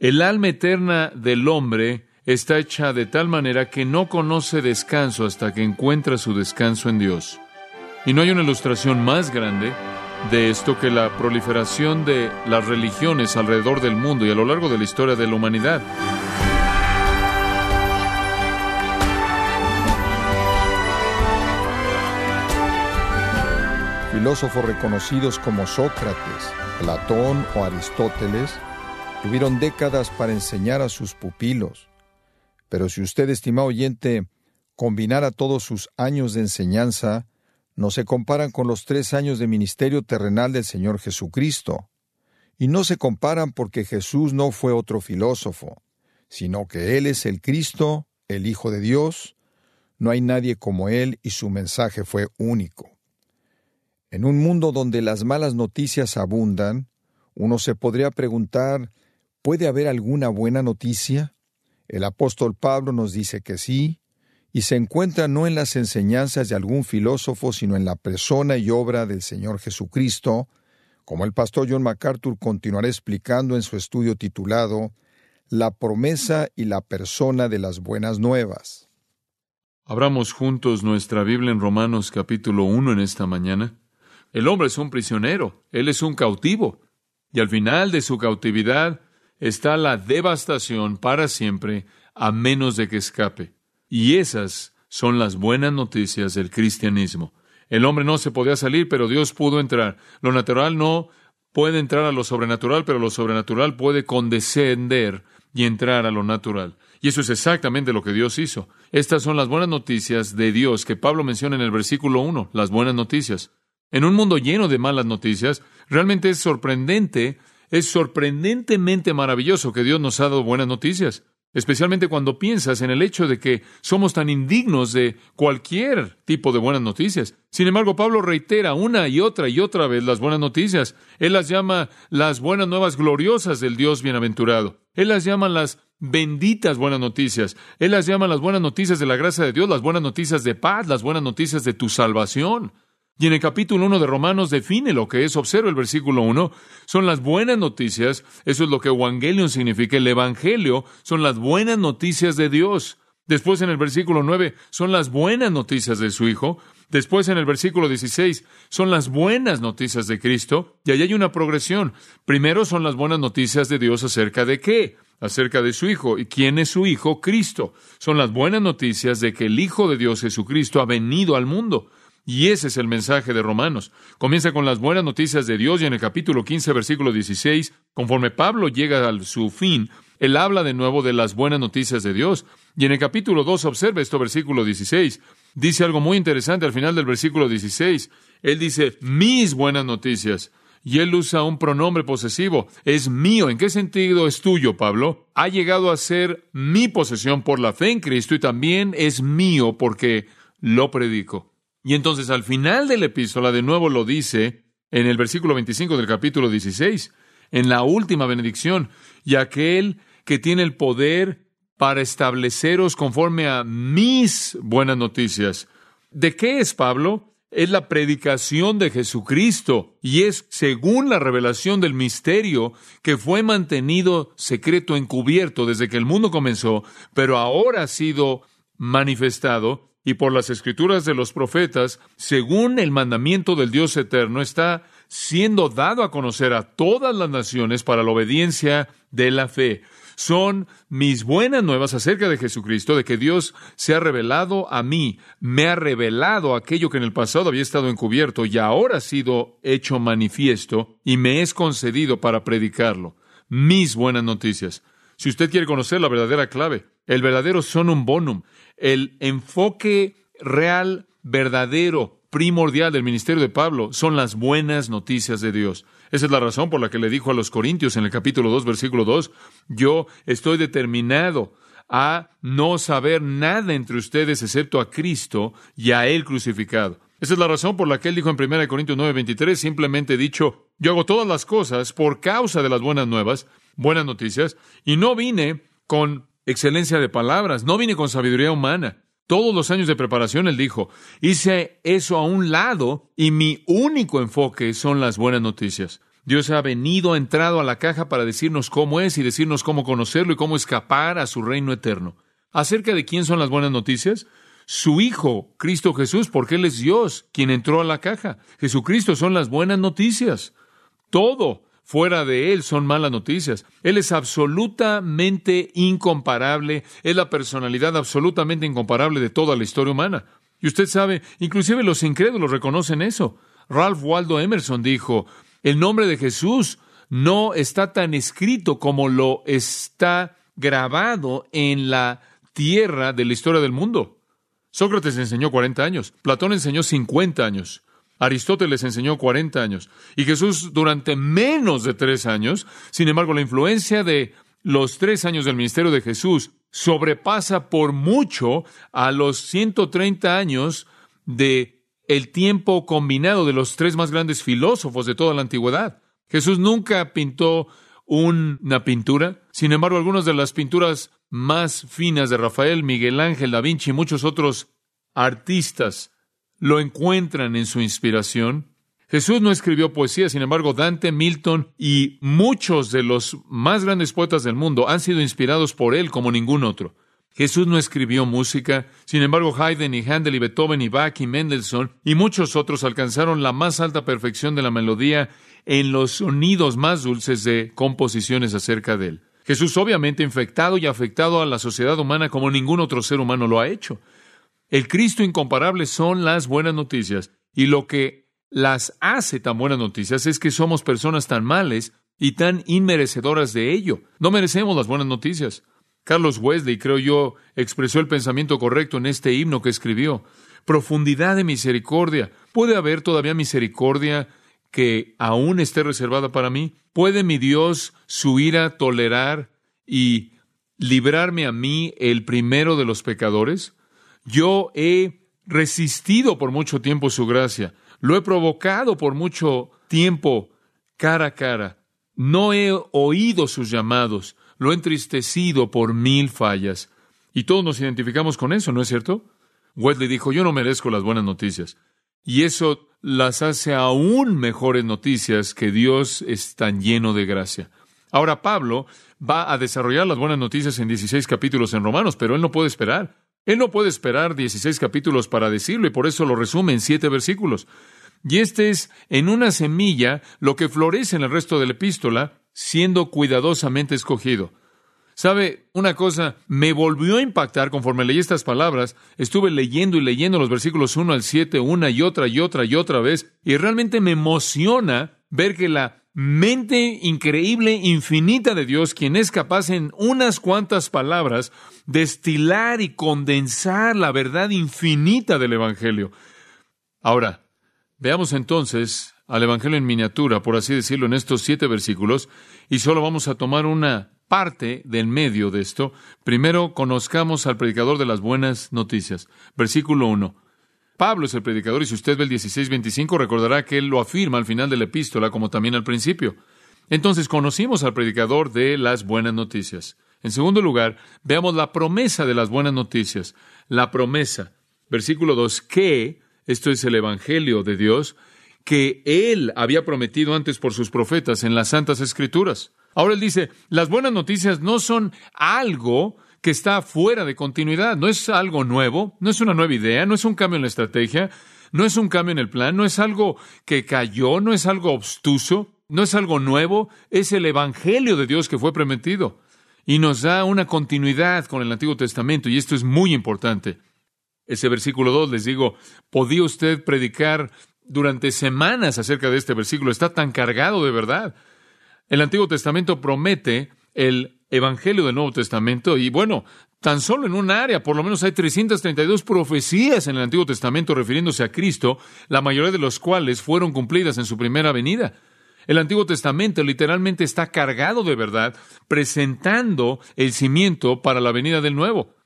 El alma eterna del hombre está hecha de tal manera que no conoce descanso hasta que encuentra su descanso en Dios. Y no hay una ilustración más grande de esto que la proliferación de las religiones alrededor del mundo y a lo largo de la historia de la humanidad. Filósofos reconocidos como Sócrates, Platón o Aristóteles tuvieron décadas para enseñar a sus pupilos. Pero si usted, estimado oyente, combinara todos sus años de enseñanza, no se comparan con los tres años de ministerio terrenal del Señor Jesucristo. Y no se comparan porque Jesús no fue otro filósofo, sino que Él es el Cristo, el Hijo de Dios. No hay nadie como Él y su mensaje fue único. En un mundo donde las malas noticias abundan, uno se podría preguntar, ¿puede haber alguna buena noticia? El apóstol Pablo nos dice que sí, y se encuentra no en las enseñanzas de algún filósofo, sino en la persona y obra del Señor Jesucristo, como el pastor John MacArthur continuará explicando en su estudio titulado La promesa y la persona de las buenas nuevas. Abramos juntos nuestra Biblia en Romanos capítulo 1 en esta mañana. El hombre es un prisionero, él es un cautivo, y al final de su cautividad está la devastación para siempre, a menos de que escape. Y esas son las buenas noticias del cristianismo. El hombre no se podía salir, pero Dios pudo entrar. Lo natural no puede entrar a lo sobrenatural, pero lo sobrenatural puede condescender y entrar a lo natural. Y eso es exactamente lo que Dios hizo. Estas son las buenas noticias de Dios que Pablo menciona en el versículo 1, las buenas noticias. En un mundo lleno de malas noticias, realmente es sorprendente, es sorprendentemente maravilloso que Dios nos ha dado buenas noticias especialmente cuando piensas en el hecho de que somos tan indignos de cualquier tipo de buenas noticias. Sin embargo, Pablo reitera una y otra y otra vez las buenas noticias. Él las llama las buenas nuevas gloriosas del Dios bienaventurado. Él las llama las benditas buenas noticias. Él las llama las buenas noticias de la gracia de Dios, las buenas noticias de paz, las buenas noticias de tu salvación. Y en el capítulo 1 de Romanos define lo que es, observa el versículo 1, son las buenas noticias, eso es lo que Evangelion significa, el Evangelio son las buenas noticias de Dios. Después en el versículo 9 son las buenas noticias de su Hijo. Después en el versículo 16 son las buenas noticias de Cristo. Y ahí hay una progresión. Primero son las buenas noticias de Dios acerca de qué? Acerca de su Hijo. ¿Y quién es su Hijo? Cristo. Son las buenas noticias de que el Hijo de Dios Jesucristo ha venido al mundo. Y ese es el mensaje de Romanos. Comienza con las buenas noticias de Dios y en el capítulo 15, versículo 16, conforme Pablo llega a su fin, él habla de nuevo de las buenas noticias de Dios. Y en el capítulo 2, observa esto, versículo 16, dice algo muy interesante al final del versículo 16. Él dice, mis buenas noticias. Y él usa un pronombre posesivo. Es mío. ¿En qué sentido es tuyo, Pablo? Ha llegado a ser mi posesión por la fe en Cristo y también es mío porque lo predico. Y entonces al final de la epístola de nuevo lo dice en el versículo 25 del capítulo 16, en la última benedicción, y aquel que tiene el poder para estableceros conforme a mis buenas noticias. ¿De qué es Pablo? Es la predicación de Jesucristo y es según la revelación del misterio que fue mantenido secreto encubierto desde que el mundo comenzó, pero ahora ha sido manifestado y por las escrituras de los profetas, según el mandamiento del Dios eterno, está siendo dado a conocer a todas las naciones para la obediencia de la fe. Son mis buenas nuevas acerca de Jesucristo, de que Dios se ha revelado a mí, me ha revelado aquello que en el pasado había estado encubierto y ahora ha sido hecho manifiesto y me es concedido para predicarlo. Mis buenas noticias. Si usted quiere conocer la verdadera clave, el verdadero sonum bonum, el enfoque real, verdadero, primordial del ministerio de Pablo son las buenas noticias de Dios. Esa es la razón por la que le dijo a los Corintios en el capítulo 2, versículo 2, yo estoy determinado a no saber nada entre ustedes excepto a Cristo y a Él crucificado. Esa es la razón por la que él dijo en 1 Corintios 9, 23, simplemente dicho, yo hago todas las cosas por causa de las buenas nuevas, buenas noticias, y no vine con excelencia de palabras, no vine con sabiduría humana. Todos los años de preparación, él dijo, hice eso a un lado y mi único enfoque son las buenas noticias. Dios ha venido, ha entrado a la caja para decirnos cómo es y decirnos cómo conocerlo y cómo escapar a su reino eterno. ¿Acerca de quién son las buenas noticias? Su Hijo, Cristo Jesús, porque Él es Dios quien entró a la caja. Jesucristo son las buenas noticias. Todo fuera de Él son malas noticias. Él es absolutamente incomparable, es la personalidad absolutamente incomparable de toda la historia humana. Y usted sabe, inclusive los incrédulos reconocen eso. Ralph Waldo Emerson dijo, el nombre de Jesús no está tan escrito como lo está grabado en la tierra de la historia del mundo. Sócrates enseñó 40 años, Platón enseñó 50 años, Aristóteles enseñó 40 años y Jesús durante menos de tres años. Sin embargo, la influencia de los tres años del ministerio de Jesús sobrepasa por mucho a los 130 años de el tiempo combinado de los tres más grandes filósofos de toda la antigüedad. Jesús nunca pintó una pintura. Sin embargo, algunas de las pinturas más finas de Rafael, Miguel Ángel, Da Vinci y muchos otros artistas lo encuentran en su inspiración. Jesús no escribió poesía, sin embargo, Dante, Milton y muchos de los más grandes poetas del mundo han sido inspirados por él como ningún otro. Jesús no escribió música, sin embargo, Haydn y Handel y Beethoven y Bach y Mendelssohn y muchos otros alcanzaron la más alta perfección de la melodía en los sonidos más dulces de composiciones acerca de él. Jesús obviamente infectado y afectado a la sociedad humana como ningún otro ser humano lo ha hecho. El Cristo incomparable son las buenas noticias y lo que las hace tan buenas noticias es que somos personas tan males y tan inmerecedoras de ello. No merecemos las buenas noticias. Carlos Wesley, creo yo, expresó el pensamiento correcto en este himno que escribió. Profundidad de misericordia. ¿Puede haber todavía misericordia que aún esté reservada para mí? ¿Puede mi Dios su ira tolerar y librarme a mí el primero de los pecadores? Yo he resistido por mucho tiempo su gracia, lo he provocado por mucho tiempo cara a cara, no he oído sus llamados, lo he entristecido por mil fallas. Y todos nos identificamos con eso, ¿no es cierto? Wesley dijo, yo no merezco las buenas noticias. Y eso las hace aún mejores noticias que Dios es tan lleno de gracia. Ahora Pablo va a desarrollar las buenas noticias en 16 capítulos en Romanos, pero él no puede esperar. Él no puede esperar 16 capítulos para decirlo y por eso lo resume en siete versículos. Y este es en una semilla lo que florece en el resto de la epístola, siendo cuidadosamente escogido. ¿Sabe una cosa? Me volvió a impactar conforme leí estas palabras. Estuve leyendo y leyendo los versículos 1 al 7 una y otra y otra y otra vez. Y realmente me emociona ver que la mente increíble, infinita de Dios, quien es capaz en unas cuantas palabras destilar y condensar la verdad infinita del Evangelio. Ahora, veamos entonces al Evangelio en miniatura, por así decirlo, en estos siete versículos, y solo vamos a tomar una parte del medio de esto. Primero, conozcamos al predicador de las buenas noticias. Versículo 1. Pablo es el predicador y si usted ve el 16-25 recordará que él lo afirma al final de la epístola como también al principio. Entonces conocimos al predicador de las buenas noticias. En segundo lugar, veamos la promesa de las buenas noticias. La promesa. Versículo 2, que, esto es el Evangelio de Dios, que Él había prometido antes por sus profetas en las Santas Escrituras. Ahora Él dice, las buenas noticias no son algo que está fuera de continuidad. No es algo nuevo, no es una nueva idea, no es un cambio en la estrategia, no es un cambio en el plan, no es algo que cayó, no es algo obstuso, no es algo nuevo, es el Evangelio de Dios que fue prometido. Y nos da una continuidad con el Antiguo Testamento, y esto es muy importante. Ese versículo 2, les digo, podía usted predicar durante semanas acerca de este versículo, está tan cargado de verdad. El Antiguo Testamento promete el Evangelio del Nuevo Testamento y bueno, tan solo en un área, por lo menos hay 332 profecías en el Antiguo Testamento refiriéndose a Cristo, la mayoría de los cuales fueron cumplidas en su primera venida. El Antiguo Testamento literalmente está cargado de verdad, presentando el cimiento para la venida del Nuevo.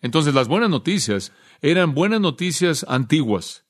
Entonces las buenas noticias eran buenas noticias antiguas.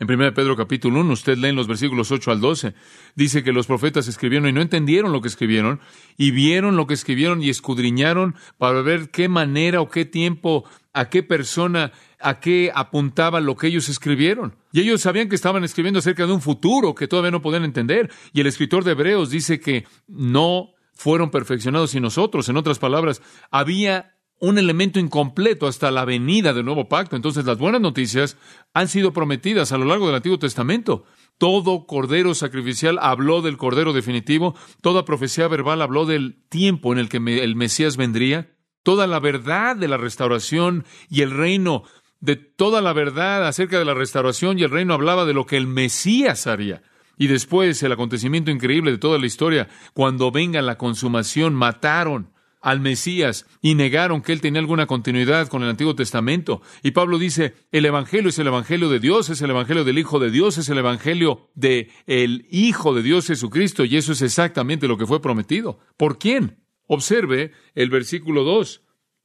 En 1 Pedro capítulo 1, usted lee en los versículos 8 al 12, dice que los profetas escribieron y no entendieron lo que escribieron, y vieron lo que escribieron y escudriñaron para ver qué manera o qué tiempo, a qué persona, a qué apuntaba lo que ellos escribieron. Y ellos sabían que estaban escribiendo acerca de un futuro que todavía no podían entender. Y el escritor de Hebreos dice que no fueron perfeccionados y nosotros. En otras palabras, había un elemento incompleto hasta la venida del nuevo pacto. Entonces las buenas noticias han sido prometidas a lo largo del Antiguo Testamento. Todo cordero sacrificial habló del cordero definitivo, toda profecía verbal habló del tiempo en el que el Mesías vendría, toda la verdad de la restauración y el reino, de toda la verdad acerca de la restauración y el reino hablaba de lo que el Mesías haría. Y después el acontecimiento increíble de toda la historia, cuando venga la consumación, mataron al Mesías y negaron que él tenía alguna continuidad con el Antiguo Testamento. Y Pablo dice, el Evangelio es el Evangelio de Dios, es el Evangelio del Hijo de Dios, es el Evangelio de el Hijo de Dios Jesucristo, y eso es exactamente lo que fue prometido. ¿Por quién? Observe el versículo 2.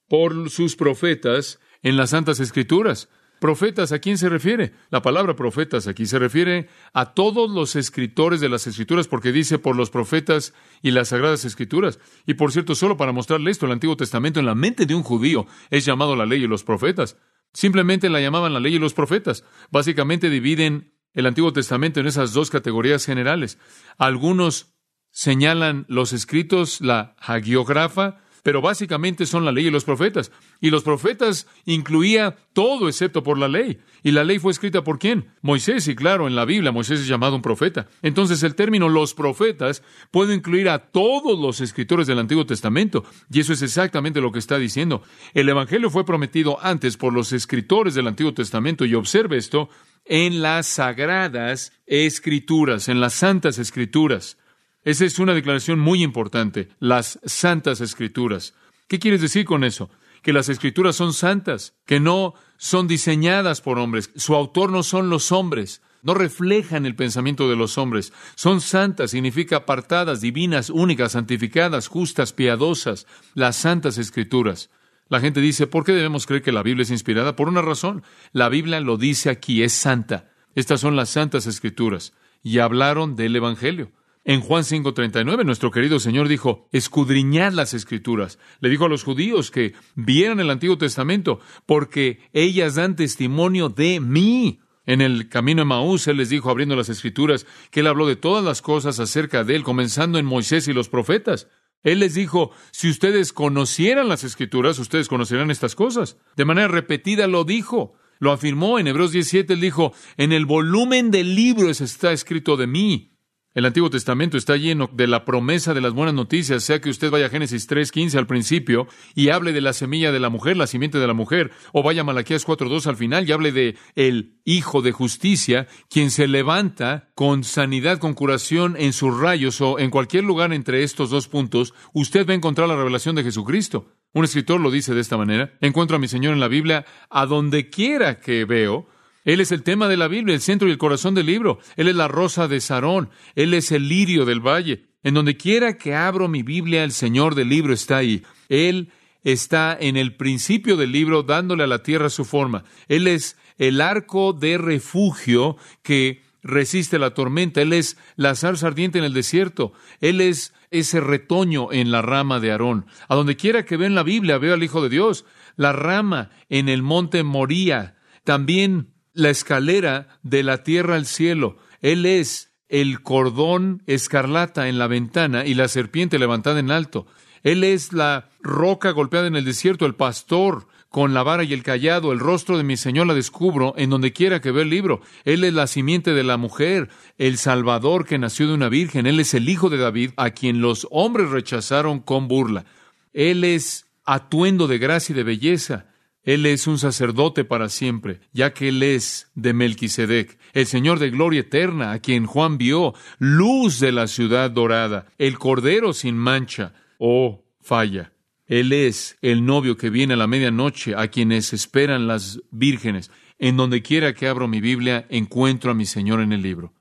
Por sus profetas en las Santas Escrituras. Profetas, ¿a quién se refiere? La palabra profetas aquí se refiere a todos los escritores de las escrituras, porque dice por los profetas y las sagradas escrituras. Y por cierto, solo para mostrarle esto, el Antiguo Testamento en la mente de un judío es llamado la ley y los profetas. Simplemente la llamaban la ley y los profetas. Básicamente dividen el Antiguo Testamento en esas dos categorías generales. Algunos señalan los escritos, la hagiógrafa, pero básicamente son la ley y los profetas. Y los profetas incluía todo excepto por la ley. ¿Y la ley fue escrita por quién? Moisés, y claro, en la Biblia Moisés es llamado un profeta. Entonces el término los profetas puede incluir a todos los escritores del Antiguo Testamento. Y eso es exactamente lo que está diciendo. El Evangelio fue prometido antes por los escritores del Antiguo Testamento. Y observe esto en las sagradas escrituras, en las santas escrituras. Esa es una declaración muy importante, las santas escrituras. ¿Qué quieres decir con eso? Que las escrituras son santas, que no son diseñadas por hombres, su autor no son los hombres, no reflejan el pensamiento de los hombres, son santas, significa apartadas, divinas, únicas, santificadas, justas, piadosas, las santas escrituras. La gente dice, ¿por qué debemos creer que la Biblia es inspirada? Por una razón, la Biblia lo dice aquí, es santa. Estas son las santas escrituras y hablaron del Evangelio. En Juan 5:39, nuestro querido Señor dijo, escudriñad las escrituras. Le dijo a los judíos que vieran el Antiguo Testamento, porque ellas dan testimonio de mí. En el camino de Maús, Él les dijo, abriendo las escrituras, que Él habló de todas las cosas acerca de Él, comenzando en Moisés y los profetas. Él les dijo, si ustedes conocieran las escrituras, ustedes conocerán estas cosas. De manera repetida lo dijo. Lo afirmó en Hebreos 17, él dijo, en el volumen del libro está escrito de mí. El Antiguo Testamento está lleno de la promesa de las buenas noticias, sea que usted vaya a Génesis 3.15 al principio y hable de la semilla de la mujer, la simiente de la mujer, o vaya a Malaquías 4.2 al final y hable de el Hijo de Justicia, quien se levanta con sanidad, con curación en sus rayos o en cualquier lugar entre estos dos puntos, usted va a encontrar la revelación de Jesucristo. Un escritor lo dice de esta manera, encuentro a mi Señor en la Biblia a donde quiera que veo, él es el tema de la Biblia, el centro y el corazón del libro. Él es la rosa de Sarón. Él es el lirio del valle. En donde quiera que abro mi Biblia, el Señor del libro está ahí. Él está en el principio del libro dándole a la tierra su forma. Él es el arco de refugio que resiste la tormenta. Él es la zarza ardiente en el desierto. Él es ese retoño en la rama de Aarón. A donde quiera que en la Biblia, veo al Hijo de Dios. La rama en el monte Moría. También la escalera de la tierra al cielo. Él es el cordón escarlata en la ventana y la serpiente levantada en alto. Él es la roca golpeada en el desierto, el pastor con la vara y el callado, el rostro de mi Señor la descubro en donde quiera que vea el libro. Él es la simiente de la mujer, el Salvador que nació de una virgen. Él es el Hijo de David, a quien los hombres rechazaron con burla. Él es atuendo de gracia y de belleza. Él es un sacerdote para siempre, ya que Él es de Melquisedec, el Señor de gloria eterna, a quien Juan vio, luz de la ciudad dorada, el Cordero sin mancha. Oh, falla. Él es el novio que viene a la medianoche, a quienes esperan las vírgenes. En donde quiera que abro mi Biblia, encuentro a mi Señor en el libro.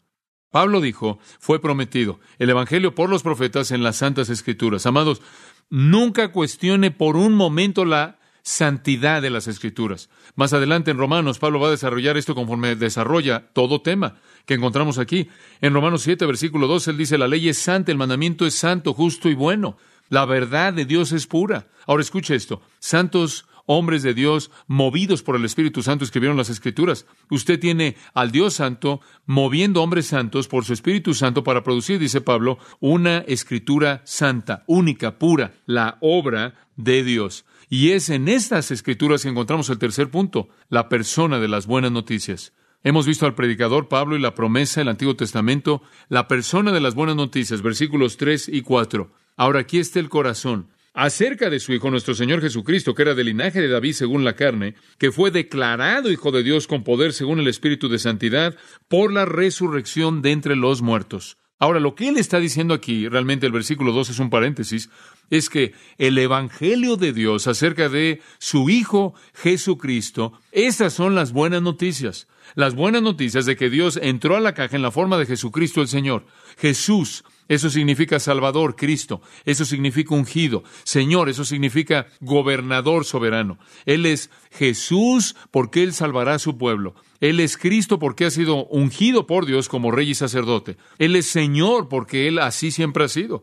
Pablo dijo, fue prometido, el Evangelio por los profetas en las Santas Escrituras. Amados, nunca cuestione por un momento la santidad de las escrituras. Más adelante en Romanos, Pablo va a desarrollar esto conforme desarrolla todo tema que encontramos aquí. En Romanos 7, versículo 2, él dice, la ley es santa, el mandamiento es santo, justo y bueno. La verdad de Dios es pura. Ahora escuche esto. Santos hombres de Dios movidos por el Espíritu Santo escribieron las Escrituras. Usted tiene al Dios Santo moviendo hombres santos por su Espíritu Santo para producir, dice Pablo, una escritura santa, única, pura, la obra de Dios. Y es en estas escrituras que encontramos el tercer punto, la persona de las buenas noticias. Hemos visto al predicador Pablo y la promesa del Antiguo Testamento, la persona de las buenas noticias, versículos 3 y 4. Ahora aquí está el corazón acerca de su Hijo nuestro Señor Jesucristo, que era del linaje de David según la carne, que fue declarado Hijo de Dios con poder según el Espíritu de Santidad, por la resurrección de entre los muertos. Ahora, lo que él está diciendo aquí, realmente el versículo 2 es un paréntesis, es que el Evangelio de Dios acerca de su Hijo Jesucristo, esas son las buenas noticias. Las buenas noticias de que Dios entró a la caja en la forma de Jesucristo el Señor. Jesús eso significa Salvador, Cristo. Eso significa ungido. Señor, eso significa gobernador soberano. Él es Jesús porque Él salvará a su pueblo. Él es Cristo porque ha sido ungido por Dios como rey y sacerdote. Él es Señor porque Él así siempre ha sido.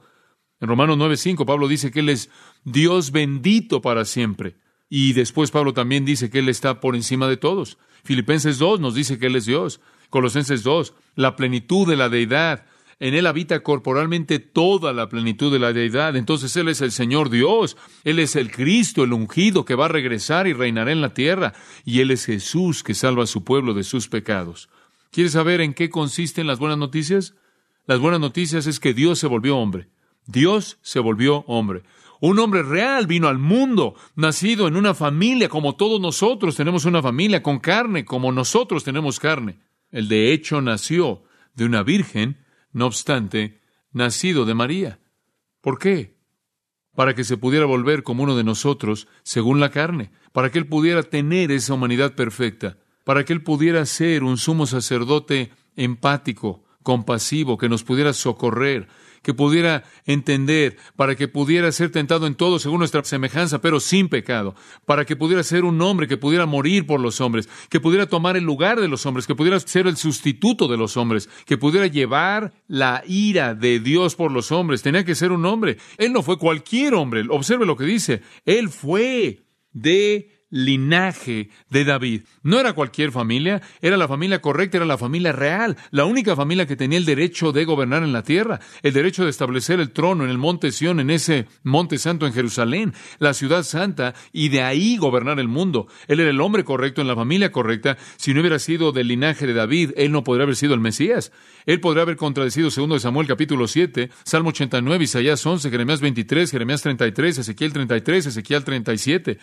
En Romanos 9:5 Pablo dice que Él es Dios bendito para siempre. Y después Pablo también dice que Él está por encima de todos. Filipenses 2 nos dice que Él es Dios. Colosenses 2, la plenitud de la deidad en Él habita corporalmente toda la plenitud de la deidad. Entonces Él es el Señor Dios. Él es el Cristo, el ungido, que va a regresar y reinará en la tierra. Y Él es Jesús, que salva a su pueblo de sus pecados. ¿Quieres saber en qué consisten las buenas noticias? Las buenas noticias es que Dios se volvió hombre. Dios se volvió hombre. Un hombre real vino al mundo, nacido en una familia como todos nosotros tenemos una familia con carne, como nosotros tenemos carne. Él de hecho nació de una virgen no obstante, nacido de María. ¿Por qué? Para que se pudiera volver como uno de nosotros, según la carne, para que Él pudiera tener esa humanidad perfecta, para que Él pudiera ser un sumo sacerdote empático, compasivo, que nos pudiera socorrer, que pudiera entender, para que pudiera ser tentado en todo según nuestra semejanza, pero sin pecado, para que pudiera ser un hombre que pudiera morir por los hombres, que pudiera tomar el lugar de los hombres, que pudiera ser el sustituto de los hombres, que pudiera llevar la ira de Dios por los hombres. Tenía que ser un hombre. Él no fue cualquier hombre. Observe lo que dice. Él fue de linaje de David. No era cualquier familia, era la familia correcta, era la familia real, la única familia que tenía el derecho de gobernar en la tierra, el derecho de establecer el trono en el monte Sión, en ese monte santo en Jerusalén, la ciudad santa, y de ahí gobernar el mundo. Él era el hombre correcto en la familia correcta. Si no hubiera sido del linaje de David, él no podría haber sido el Mesías. Él podría haber contradecido segundo de Samuel capítulo 7, Salmo 89, Isaías 11, Jeremías 23, Jeremías 33, Ezequiel 33, Ezequiel 37.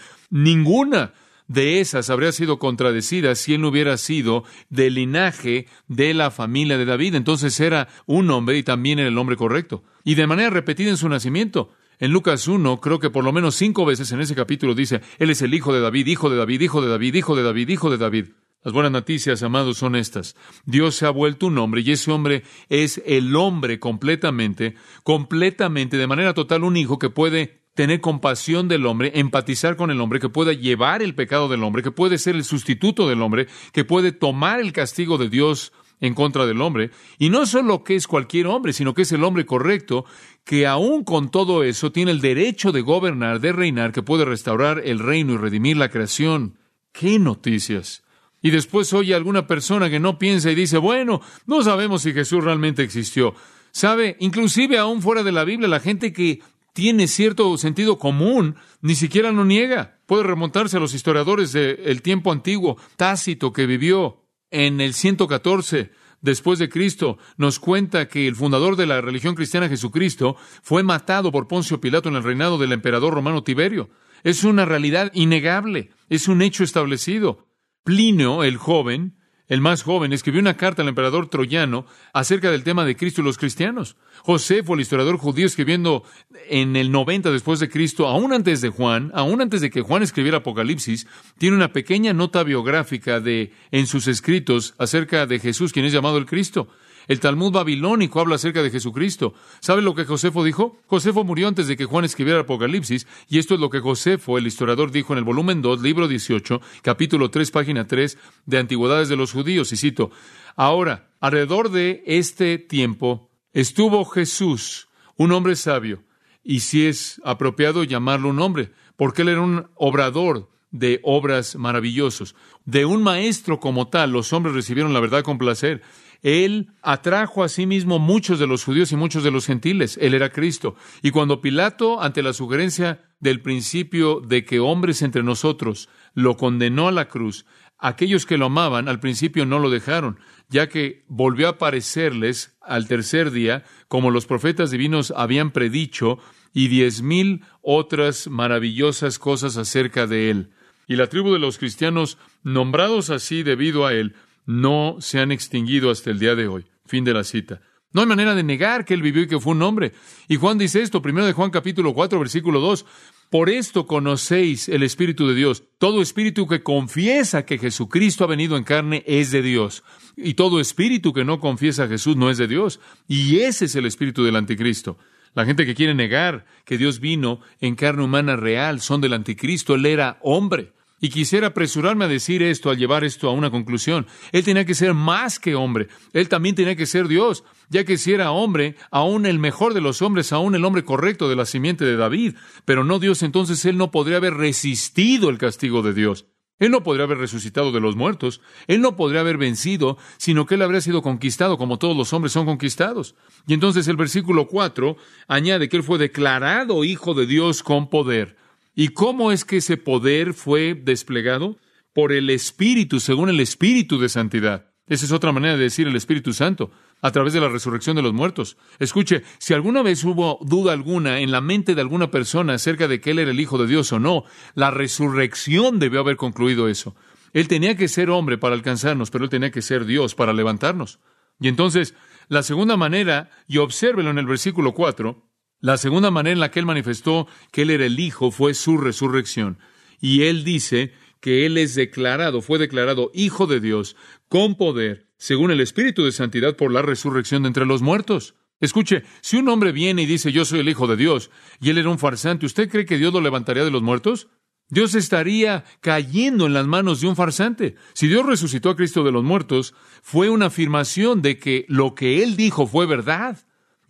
Ninguna de esas habría sido contradecida si él no hubiera sido del linaje de la familia de David. Entonces era un hombre y también era el hombre correcto. Y de manera repetida en su nacimiento. En Lucas 1, creo que por lo menos cinco veces en ese capítulo dice, Él es el hijo de David, hijo de David, hijo de David, hijo de David, hijo de David. Las buenas noticias, amados, son estas. Dios se ha vuelto un hombre y ese hombre es el hombre completamente, completamente, de manera total, un hijo que puede tener compasión del hombre, empatizar con el hombre, que pueda llevar el pecado del hombre, que puede ser el sustituto del hombre, que puede tomar el castigo de Dios en contra del hombre, y no solo que es cualquier hombre, sino que es el hombre correcto, que aún con todo eso tiene el derecho de gobernar, de reinar, que puede restaurar el reino y redimir la creación. ¡Qué noticias! Y después oye alguna persona que no piensa y dice, bueno, no sabemos si Jesús realmente existió. Sabe, inclusive aún fuera de la Biblia, la gente que tiene cierto sentido común, ni siquiera lo niega. Puede remontarse a los historiadores del tiempo antiguo. Tácito, que vivió en el 114 después de Cristo, nos cuenta que el fundador de la religión cristiana, Jesucristo, fue matado por Poncio Pilato en el reinado del emperador romano Tiberio. Es una realidad innegable, es un hecho establecido. Plinio, el joven, el más joven, escribió una carta al emperador troyano acerca del tema de Cristo y los cristianos. Josefo, el historiador judío, escribiendo en el 90 después de Cristo, aún antes de Juan, aún antes de que Juan escribiera Apocalipsis, tiene una pequeña nota biográfica de en sus escritos acerca de Jesús, quien es llamado el Cristo. El Talmud babilónico habla acerca de Jesucristo. ¿Sabe lo que Josefo dijo? Josefo murió antes de que Juan escribiera Apocalipsis, y esto es lo que Josefo, el historiador, dijo en el volumen 2, libro 18, capítulo 3, página 3, de Antigüedades de los Judíos, y cito, Ahora, alrededor de este tiempo, estuvo Jesús, un hombre sabio, y si es apropiado llamarlo un hombre, porque él era un obrador de obras maravillosos. De un maestro como tal, los hombres recibieron la verdad con placer. Él atrajo a sí mismo muchos de los judíos y muchos de los gentiles. Él era Cristo. Y cuando Pilato, ante la sugerencia del principio de que hombres entre nosotros lo condenó a la cruz, aquellos que lo amaban al principio no lo dejaron, ya que volvió a aparecerles al tercer día, como los profetas divinos habían predicho, y diez mil otras maravillosas cosas acerca de él. Y la tribu de los cristianos, nombrados así debido a él, no se han extinguido hasta el día de hoy. Fin de la cita. No hay manera de negar que él vivió y que fue un hombre. Y Juan dice esto, primero de Juan capítulo 4, versículo 2. Por esto conocéis el Espíritu de Dios. Todo espíritu que confiesa que Jesucristo ha venido en carne es de Dios. Y todo espíritu que no confiesa a Jesús no es de Dios. Y ese es el espíritu del anticristo. La gente que quiere negar que Dios vino en carne humana real son del anticristo. Él era hombre. Y quisiera apresurarme a decir esto, al llevar esto a una conclusión. Él tenía que ser más que hombre. Él también tenía que ser Dios, ya que si era hombre, aún el mejor de los hombres, aún el hombre correcto de la simiente de David, pero no Dios, entonces él no podría haber resistido el castigo de Dios. Él no podría haber resucitado de los muertos, él no podría haber vencido, sino que él habría sido conquistado como todos los hombres son conquistados. Y entonces el versículo 4 añade que él fue declarado hijo de Dios con poder. ¿Y cómo es que ese poder fue desplegado? Por el Espíritu, según el Espíritu de santidad. Esa es otra manera de decir el Espíritu Santo, a través de la resurrección de los muertos. Escuche, si alguna vez hubo duda alguna en la mente de alguna persona acerca de que Él era el Hijo de Dios o no, la resurrección debió haber concluido eso. Él tenía que ser hombre para alcanzarnos, pero Él tenía que ser Dios para levantarnos. Y entonces, la segunda manera, y obsérvelo en el versículo 4, la segunda manera en la que él manifestó que él era el Hijo fue su resurrección. Y él dice que él es declarado, fue declarado Hijo de Dios con poder, según el Espíritu de Santidad, por la resurrección de entre los muertos. Escuche, si un hombre viene y dice yo soy el Hijo de Dios, y él era un farsante, ¿usted cree que Dios lo levantaría de los muertos? Dios estaría cayendo en las manos de un farsante. Si Dios resucitó a Cristo de los muertos, fue una afirmación de que lo que él dijo fue verdad.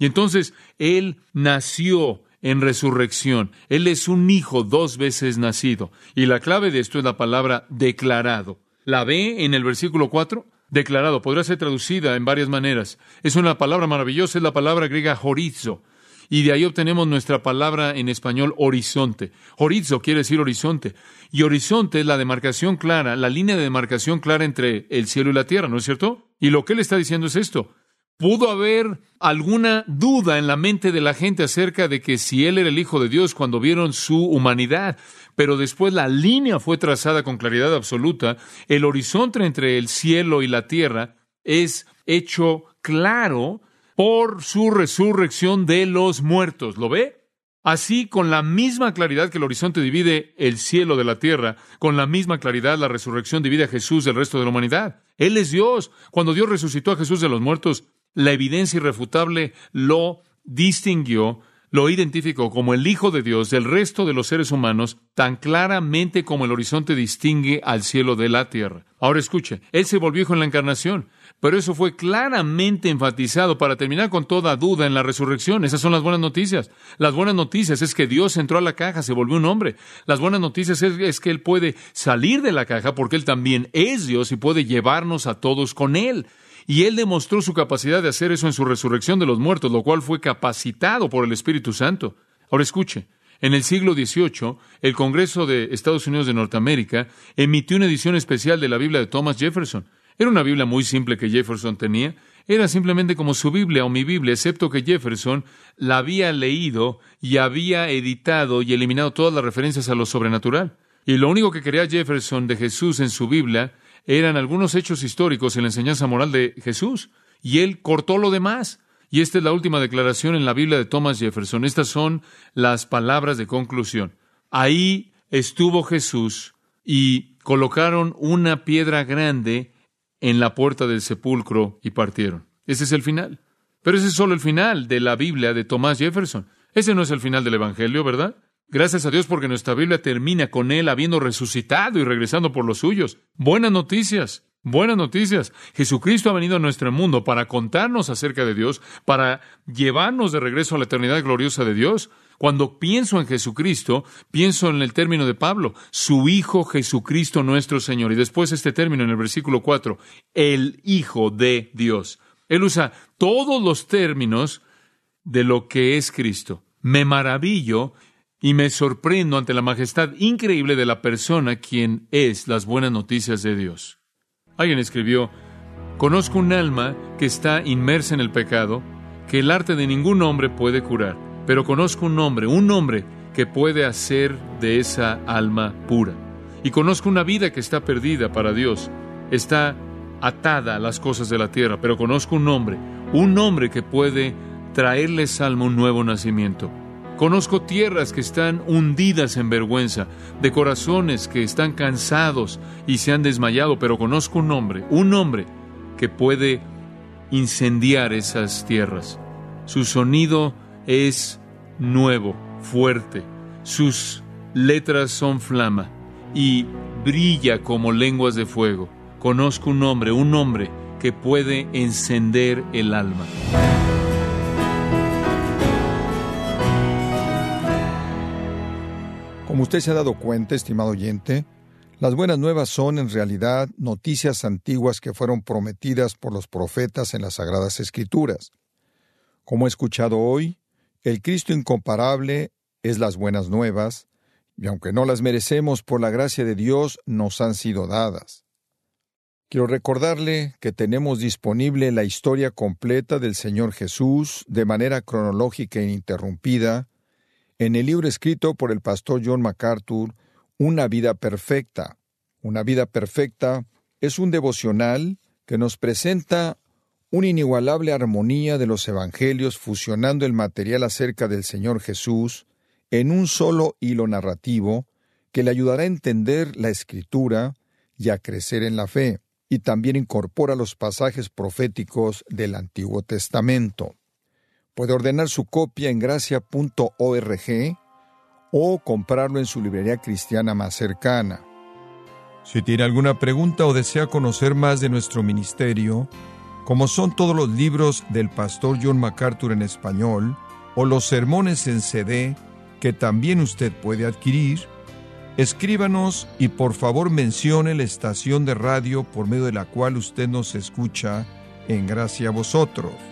Y entonces Él nació en resurrección. Él es un hijo dos veces nacido. Y la clave de esto es la palabra declarado. ¿La ve en el versículo 4? Declarado. Podría ser traducida en varias maneras. Es una palabra maravillosa, es la palabra griega horizo. Y de ahí obtenemos nuestra palabra en español horizonte. Horizo quiere decir horizonte. Y horizonte es la demarcación clara, la línea de demarcación clara entre el cielo y la tierra, ¿no es cierto? Y lo que él está diciendo es esto. Pudo haber alguna duda en la mente de la gente acerca de que si él era el Hijo de Dios cuando vieron su humanidad, pero después la línea fue trazada con claridad absoluta, el horizonte entre el cielo y la tierra es hecho claro por su resurrección de los muertos. ¿Lo ve? Así, con la misma claridad que el horizonte divide el cielo de la tierra, con la misma claridad la resurrección divide a Jesús del resto de la humanidad. Él es Dios. Cuando Dios resucitó a Jesús de los muertos, la evidencia irrefutable lo distinguió, lo identificó como el Hijo de Dios del resto de los seres humanos tan claramente como el horizonte distingue al cielo de la tierra. Ahora escuche, Él se volvió hijo en la encarnación, pero eso fue claramente enfatizado para terminar con toda duda en la resurrección. Esas son las buenas noticias. Las buenas noticias es que Dios entró a la caja, se volvió un hombre. Las buenas noticias es, es que Él puede salir de la caja porque Él también es Dios y puede llevarnos a todos con Él. Y él demostró su capacidad de hacer eso en su resurrección de los muertos, lo cual fue capacitado por el Espíritu Santo. Ahora escuche, en el siglo XVIII, el Congreso de Estados Unidos de Norteamérica emitió una edición especial de la Biblia de Thomas Jefferson. Era una Biblia muy simple que Jefferson tenía. Era simplemente como su Biblia o mi Biblia, excepto que Jefferson la había leído y había editado y eliminado todas las referencias a lo sobrenatural. Y lo único que quería Jefferson de Jesús en su Biblia eran algunos hechos históricos en la enseñanza moral de Jesús, y él cortó lo demás. Y esta es la última declaración en la Biblia de Thomas Jefferson. Estas son las palabras de conclusión. Ahí estuvo Jesús y colocaron una piedra grande en la puerta del sepulcro y partieron. Ese es el final. Pero ese es solo el final de la Biblia de Thomas Jefferson. Ese no es el final del Evangelio, ¿verdad? Gracias a Dios porque nuestra Biblia termina con Él habiendo resucitado y regresando por los suyos. Buenas noticias, buenas noticias. Jesucristo ha venido a nuestro mundo para contarnos acerca de Dios, para llevarnos de regreso a la eternidad gloriosa de Dios. Cuando pienso en Jesucristo, pienso en el término de Pablo, su Hijo Jesucristo nuestro Señor. Y después este término en el versículo 4, el Hijo de Dios. Él usa todos los términos de lo que es Cristo. Me maravillo y me sorprendo ante la majestad increíble de la persona quien es las buenas noticias de Dios. Alguien escribió, conozco un alma que está inmersa en el pecado, que el arte de ningún hombre puede curar pero conozco un hombre, un hombre que puede hacer de esa alma pura. Y conozco una vida que está perdida para Dios, está atada a las cosas de la tierra, pero conozco un hombre, un hombre que puede traerles alma un nuevo nacimiento. Conozco tierras que están hundidas en vergüenza, de corazones que están cansados y se han desmayado, pero conozco un hombre, un hombre que puede incendiar esas tierras. Su sonido es nuevo, fuerte. Sus letras son flama y brilla como lenguas de fuego. Conozco un hombre, un hombre que puede encender el alma. Como usted se ha dado cuenta, estimado oyente, las buenas nuevas son en realidad noticias antiguas que fueron prometidas por los profetas en las Sagradas Escrituras. Como he escuchado hoy, el Cristo incomparable es las buenas nuevas, y aunque no las merecemos por la gracia de Dios, nos han sido dadas. Quiero recordarle que tenemos disponible la historia completa del Señor Jesús de manera cronológica e ininterrumpida en el libro escrito por el pastor John MacArthur, Una vida perfecta. Una vida perfecta es un devocional que nos presenta una inigualable armonía de los evangelios fusionando el material acerca del Señor Jesús en un solo hilo narrativo que le ayudará a entender la escritura y a crecer en la fe, y también incorpora los pasajes proféticos del Antiguo Testamento. Puede ordenar su copia en gracia.org o comprarlo en su librería cristiana más cercana. Si tiene alguna pregunta o desea conocer más de nuestro ministerio, como son todos los libros del pastor John MacArthur en español o los sermones en CD que también usted puede adquirir, escríbanos y por favor mencione la estación de radio por medio de la cual usted nos escucha en gracia a vosotros.